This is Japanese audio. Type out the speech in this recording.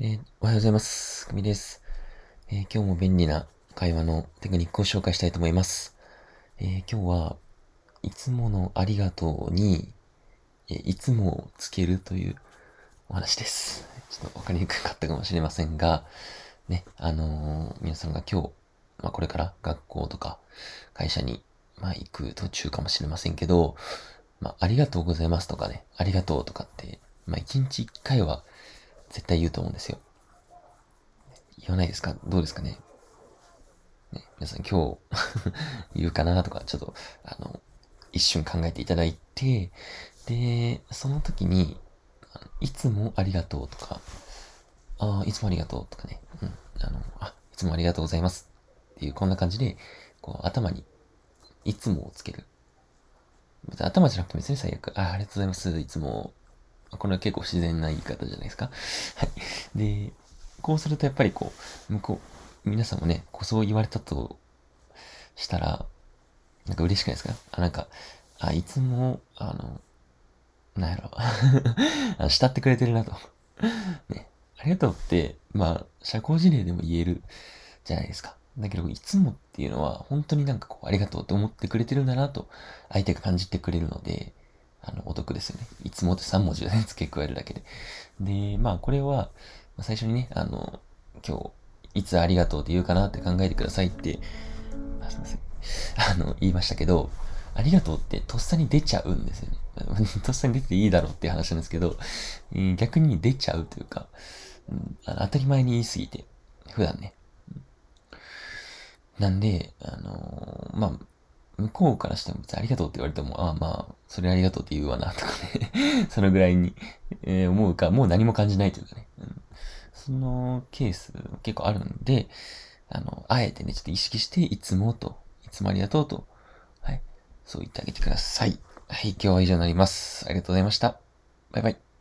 えーおはようございます。くみです、えー今日も便利な会話のテクニックを紹介したいと思います。えー今日はいつものありがとうに、えいつもをつけるというお話です。ちょっとわかりにくかったかもしれませんが、ね、あの皆さんが今日、まあこれから学校とか会社に、まあ行く途中かもしれませんけど、まあありがとうございますとかね、ありがとうとかって、まあ一日一回は絶対言うと思うんですよ。言わないですか？どうですかね？ね皆さん今日 言うかなとか、ちょっと、あの、一瞬考えていただいて、で、その時に、いつもありがとうとか、ああ、いつもありがとうとかね、うん、あの、あ、いつもありがとうございますっていう、こんな感じで、こう、頭に、いつもをつける。別に頭じゃなくても別に最悪、あ、ありがとうございます、いつも。これは結構自然な言い方じゃないですか。はい。で、こうするとやっぱりこう、向こう、皆さんもね、こうそう言われたとしたら、なんか嬉しくないですか？あ、なんか、あ、いつも、あの、なんやろ、あ慕ってくれてるなと。ね。ありがとうって、まあ、社交辞令でも言えるじゃないですか。だけど、いつもっていうのは、本当になんかこう、ありがとうって思ってくれてるんだなと、相手が感じてくれるので、あの、お得ですよね。いつもって3文字をね、付け加えるだけで。で、まあ、これは、最初にね、あの、今日、いつありがとうって言うかなって考えてくださいって、あすいません。あの、言いましたけど、ありがとうってとっさに出ちゃうんですよね。とっさに出ていいだろうっていう話なんですけど、逆に出ちゃうというか、あの当たり前に言い過ぎて、普段ね。なんで、あのーまあ、向こうからしても別にありがとうって言われても、ああまあ、それありがとうって言うわな、とかね。そのぐらいに、えー思うか、もう何も感じないというかね。うんそのケース結構あるんで、あの、あえてね、ちょっと意識して、いつもと、いつもありがとうと、はい、そう言ってあげてください。はい、今日は以上になります。ありがとうございました。バイバイ。